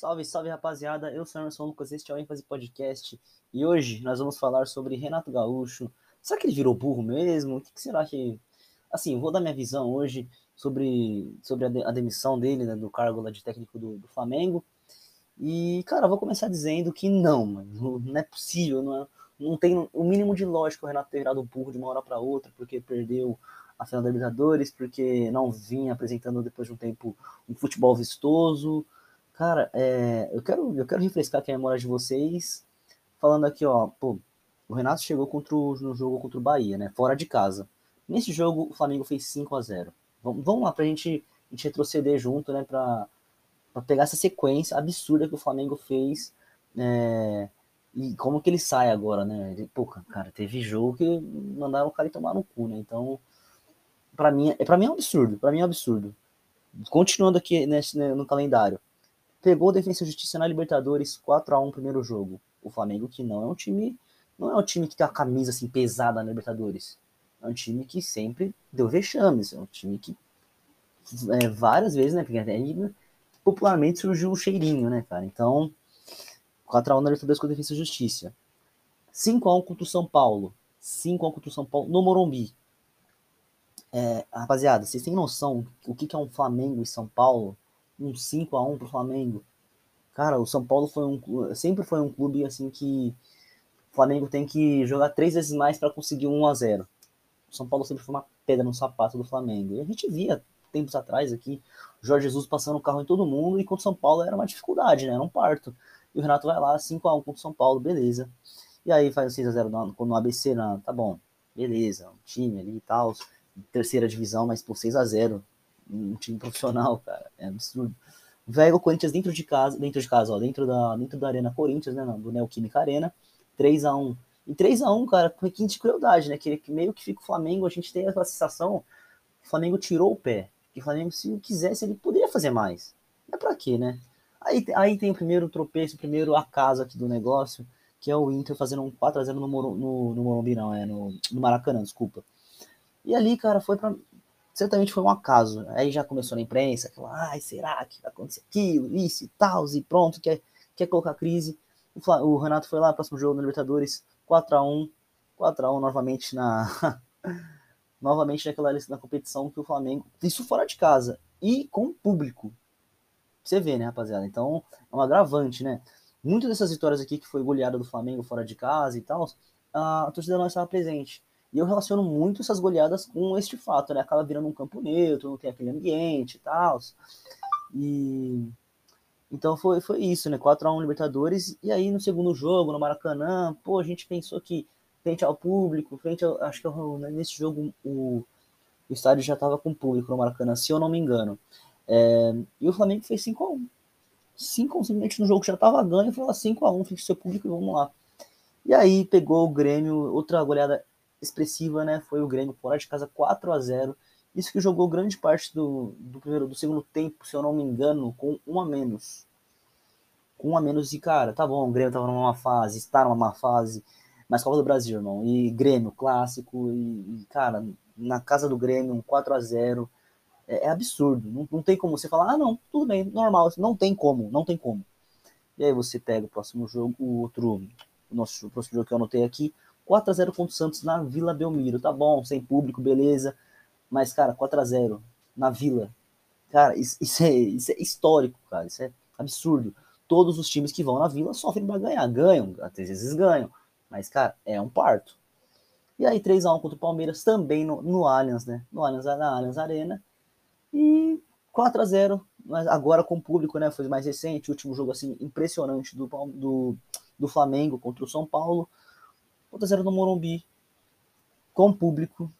Salve, salve rapaziada, eu sou Emerson Lucas, este é o ênfase podcast e hoje nós vamos falar sobre Renato Gaúcho. Será que ele virou burro mesmo? O que será que. Assim, vou dar minha visão hoje sobre, sobre a, demissão dele, né, do cargo lá de técnico do, do Flamengo. E, cara, vou começar dizendo que não, mano, não é possível, não, é, não tem o mínimo de lógica o Renato ter virado burro de uma hora para outra, porque perdeu a final da Libertadores, porque não vinha apresentando depois de um tempo um futebol vistoso Cara, é, eu, quero, eu quero refrescar aqui a memória de vocês, falando aqui, ó, pô, o Renato chegou contra o, no jogo contra o Bahia, né? Fora de casa. Nesse jogo, o Flamengo fez 5 a 0 Vamos, vamos lá pra gente, a gente retroceder junto, né? Pra, pra pegar essa sequência absurda que o Flamengo fez. É, e como que ele sai agora, né? Ele, pô, cara, teve jogo que mandaram o cara tomar no cu, né? Então, para mim, é para mim é um absurdo, para mim é um absurdo. Continuando aqui nesse, né, no calendário, pegou o Defensa e Justiça na Libertadores 4 a 1 primeiro jogo. O Flamengo que não é um time, não é um time que tem a camisa assim pesada na Libertadores. É um time que sempre deu vexames, é um time que é, várias vezes, né, porque aí, popularmente surgiu o cheirinho, né, cara? Então, 4 a 1 na Libertadores com a Defensa e Justiça. 5 a 1 contra o São Paulo. 5 a 1 contra o São Paulo no Morumbi. É, rapaziada, vocês têm noção o que é um Flamengo e São Paulo? Um 5 a 1 pro Flamengo. Cara, o São Paulo foi um sempre foi um clube assim que o Flamengo tem que jogar três vezes mais para conseguir um 1 a 0. O São Paulo sempre foi uma pedra no sapato do Flamengo. E a gente via tempos atrás aqui o Jorge Jesus passando o carro em todo mundo e contra o São Paulo era uma dificuldade, né? Era um parto. E o Renato vai lá 5 a 1 contra o São Paulo, beleza. E aí faz o 6 a 0 no, no ABC, na, tá bom. Beleza, um time ali e tal, terceira divisão, mas por 6 a 0 um time profissional, cara. É absurdo. Velho, o Corinthians dentro de casa, dentro de casa, ó, dentro da, dentro da Arena Corinthians, né, do Neoquímica Arena, 3 a 1 E 3 a 1 cara, com requinte de crueldade, né, que, meio que fica o Flamengo, a gente tem aquela sensação o Flamengo tirou o pé, que o Flamengo, se quisesse, ele poderia fazer mais. É pra quê, né? Aí, aí tem o primeiro tropeço, o primeiro acaso aqui do negócio, que é o Inter fazendo um 4x0 no, no, no Morumbi, não, é no, no Maracanã, desculpa. E ali, cara, foi pra, certamente foi um acaso. Aí já começou na imprensa, falar, ai, será que vai acontecer aquilo, isso e tal, e pronto, quer, quer colocar crise. O, o Renato foi lá, próximo jogo na Libertadores, 4x1, 4x1 novamente na. novamente naquela na competição que o Flamengo. Isso fora de casa. E com público. Você vê, né, rapaziada? Então, é um agravante, né? Muitas dessas vitórias aqui que foi goleada do Flamengo fora de casa e tal, a torcida não estava presente. E eu relaciono muito essas goleadas com este fato, né? Acaba virando um campo neutro, não tem aquele ambiente e tal. E então foi, foi isso, né? 4x1 Libertadores. E aí no segundo jogo, no Maracanã, pô, a gente pensou que frente ao público, frente ao, acho que né, nesse jogo o, o estádio já estava com público no Maracanã, se eu não me engano. É, e o Flamengo fez 5x1. 5 simplesmente no jogo que já estava ganho, falou 5x1, fique seu público e vamos lá. E aí pegou o Grêmio, outra goleada expressiva, né? Foi o Grêmio fora de casa 4 a 0 Isso que jogou grande parte do, do primeiro do segundo tempo, se eu não me engano, com um a menos. Com um a menos, e cara, tá bom, o Grêmio tava numa má fase, está numa má fase, mas Copa do Brasil, irmão. E Grêmio, clássico, e, e cara, na casa do Grêmio, um 4 a 0 é, é absurdo. Não, não tem como você falar, ah, não, tudo bem, normal. Não tem como, não tem como. E aí você pega o próximo jogo, o outro, o nosso o próximo jogo que eu anotei aqui, 4 a 0 contra o Santos na Vila Belmiro. Tá bom, sem público, beleza. Mas, cara, 4 a 0 na Vila. Cara, isso, isso, é, isso é histórico, cara. Isso é absurdo. Todos os times que vão na Vila sofrem para ganhar. Ganham, às vezes ganham. Mas, cara, é um parto. E aí, 3x1 contra o Palmeiras, também no, no Allianz, né? No Allianz, na Allianz Arena. E 4 a 0 mas agora com o público, né? Foi mais recente, o último jogo assim impressionante do, do, do Flamengo contra o São Paulo. 4x0 no Morumbi, com público.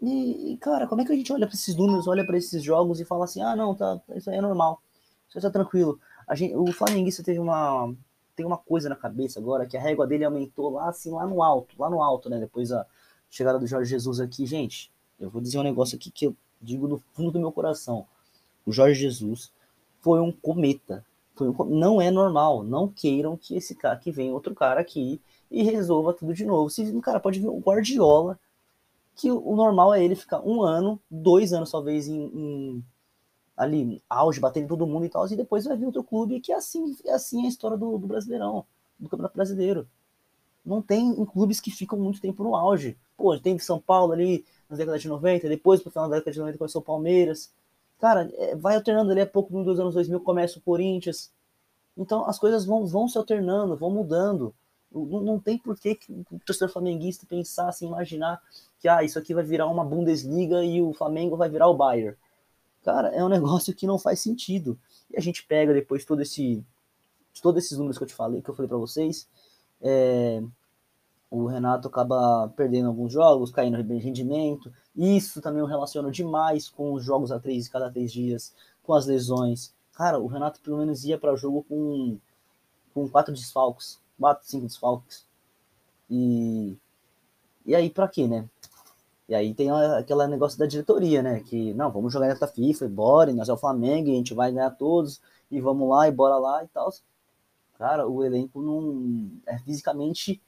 E, cara, como é que a gente olha para esses números, olha para esses jogos e fala assim: ah, não, tá, isso aí é normal, isso aí tá tranquilo. A gente, o Flamenguista teve uma, tem uma coisa na cabeça agora, que a régua dele aumentou lá, assim, lá no alto, lá no alto, né? Depois da chegada do Jorge Jesus aqui. Gente, eu vou dizer um negócio aqui que eu digo no fundo do meu coração. O Jorge Jesus foi um cometa. Foi um, não é normal. Não queiram que esse cara, que vem outro cara aqui e resolva tudo de novo. Se cara pode vir o Guardiola, que o normal é ele ficar um ano, dois anos talvez em, em, ali, auge, batendo todo mundo e tal, e depois vai vir outro clube que é assim, é assim a história do, do Brasileirão, do Campeonato Brasileiro. Não tem clubes que ficam muito tempo no auge. Pô, tem São Paulo ali na década de 90, depois pro final da década de 90 começou o Palmeiras. Cara, é, vai alternando ali a pouco, nos anos 2000 começa o Corinthians. Então as coisas vão, vão se alternando, vão mudando. Não, não tem por que, o torcedor flamenguista pensar, assim, imaginar que ah, isso aqui vai virar uma Bundesliga e o Flamengo vai virar o Bayern. Cara, é um negócio que não faz sentido. E a gente pega depois todo esse, todos esses números que eu te falei, que eu falei para vocês, é, o Renato acaba perdendo alguns jogos, caindo em rendimento. Isso também eu relaciono demais com os jogos a três, cada três dias, com as lesões. Cara, o Renato pelo menos ia para o jogo com, com quatro desfalques, quatro, cinco desfalques. E, e aí, para quê, né? E aí tem aquele negócio da diretoria, né? Que, não, vamos jogar nessa FIFA, e bora, nós é o Flamengo, a gente vai ganhar todos, e vamos lá, e bora lá e tal. Cara, o elenco não é fisicamente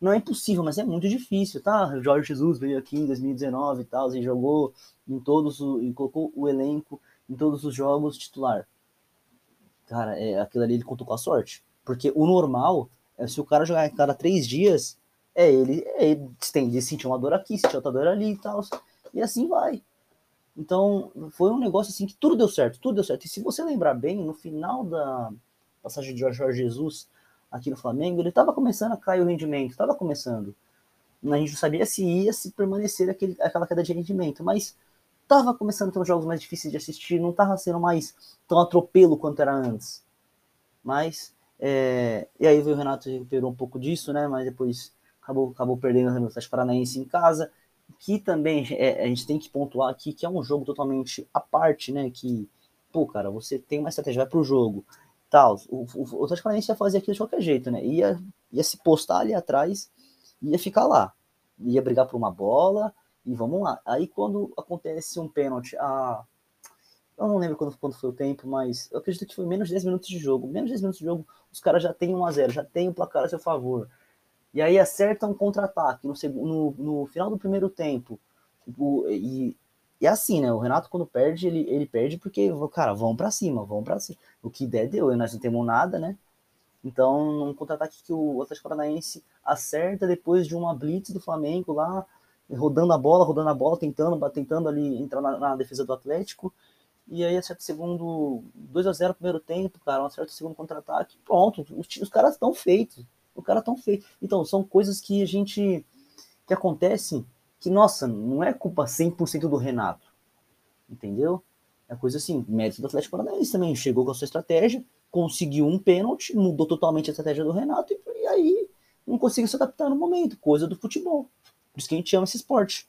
não é impossível, mas é muito difícil, tá? O Jorge Jesus veio aqui em 2019 e tal, e jogou em todos e colocou o elenco em todos os jogos titular. Cara, é, aquilo ali ele contou com a sorte. Porque o normal se o cara jogar em cada três dias, é ele, é ele tem de sentir uma dor aqui, sentir outra dor ali e tal. E assim vai. Então, foi um negócio assim que tudo deu certo, tudo deu certo. E se você lembrar bem, no final da passagem de Jorge Jesus aqui no Flamengo, ele estava começando a cair o rendimento, estava começando. A gente não sabia se ia se permanecer aquele, aquela queda de rendimento, mas estava começando a ter uns jogos mais difíceis de assistir, não estava sendo mais tão atropelo quanto era antes. Mas, é, e aí o Renato recuperou um pouco disso, né? Mas depois acabou, acabou perdendo a Atlético Paranaense em casa, que também é, a gente tem que pontuar aqui que é um jogo totalmente à parte, né? Que, pô, cara, você tem uma estratégia, vai pro jogo, tal. O, o, o Atlético Paranaense ia fazer aquilo de qualquer jeito, né? Ia, ia se postar ali atrás, ia ficar lá, ia brigar por uma bola e vamos lá. Aí quando acontece um pênalti, a eu não lembro quando, quando foi o tempo, mas eu acredito que foi menos de 10 minutos de jogo. Menos de 10 minutos de jogo, os caras já têm 1 a 0 já tem o placar a seu favor. E aí acertam um contra-ataque no, no, no, final do primeiro tempo. Tipo, e, e é assim, né? O Renato, quando perde, ele, ele perde porque, cara, vão para cima, vão para cima. O que der, deu. E nós não temos nada, né? Então, um contra-ataque que o Atlético Paranaense acerta depois de uma blitz do Flamengo lá, rodando a bola, rodando a bola, tentando, tentando ali entrar na, na defesa do Atlético. E aí acerta o segundo 2 a 0 primeiro tempo, cara, acerta o segundo contra-ataque. Pronto, os, os caras estão feitos. O cara tão feito. Então, são coisas que a gente que acontecem que, nossa, não é culpa 100% do Renato. Entendeu? É coisa assim, mérito do Atlético Paranaense também. Chegou com a sua estratégia, conseguiu um pênalti, mudou totalmente a estratégia do Renato e, e aí não conseguiu se adaptar no momento. Coisa do futebol. Por isso que a gente ama esse esporte.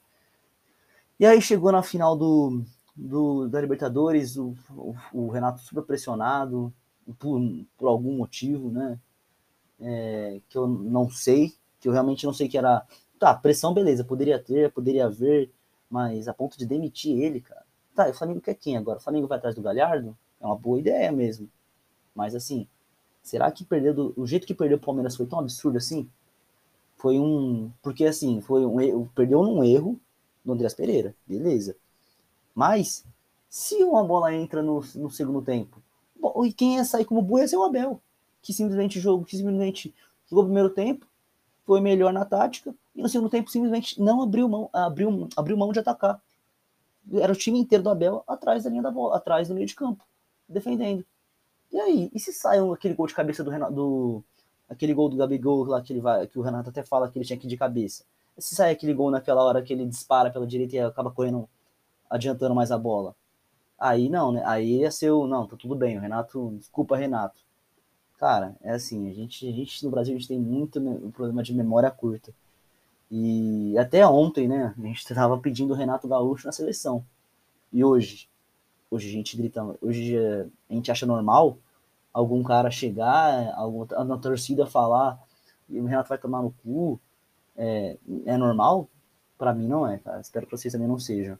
E aí chegou na final do, do da Libertadores, o, o, o, Renato super pressionado por, por algum motivo, né? É, que eu não sei, que eu realmente não sei que era Tá, pressão, beleza, poderia ter, poderia haver, mas a ponto de demitir ele, cara. Tá, o Flamengo quer quem agora? O Flamengo vai atrás do Galhardo? É uma boa ideia mesmo. Mas assim, será que perder do, o jeito que perdeu o Palmeiras foi tão absurdo assim? Foi um. Porque assim, foi um. Perdeu num erro do Andreas Pereira, beleza. Mas, se uma bola entra no, no segundo tempo, bom, e quem ia sair como boa ia ser o Abel, que simplesmente jogou, que simplesmente jogou o primeiro tempo, foi melhor na tática, e no segundo tempo simplesmente não abriu mão, abriu, abriu mão de atacar. Era o time inteiro do Abel atrás da linha da bola, atrás do meio de campo, defendendo. E aí, e se sai aquele gol de cabeça do Renato, do, aquele gol do Gabigol lá que ele vai, que o Renato até fala que ele tinha que ir de cabeça. Se sai aquele gol naquela hora que ele dispara pela direita e acaba correndo, adiantando mais a bola. Aí não, né? Aí ia ser o, não, tá tudo bem, o Renato, desculpa Renato. Cara, é assim, a gente, a gente no Brasil a gente tem muito problema de memória curta. E até ontem, né, a gente estava pedindo o Renato Gaúcho na seleção. E hoje, hoje a gente grita, hoje a gente acha normal algum cara chegar, algum, na torcida falar e o Renato vai tomar no cu. É, é normal? Para mim não é, cara. Espero que vocês também não sejam.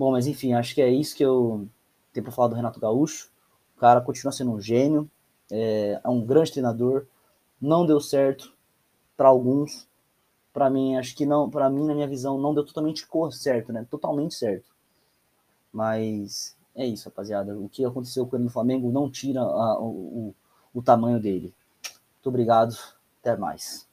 Bom, mas enfim, acho que é isso que eu tenho para falar do Renato Gaúcho. O cara continua sendo um gênio, é, é um grande treinador. Não deu certo para alguns, para mim, acho que não, para mim, na minha visão, não deu totalmente certo, né? Totalmente certo. Mas É isso, rapaziada. O que aconteceu com ele no Flamengo não tira a, o, o tamanho dele. Muito obrigado. Até mais.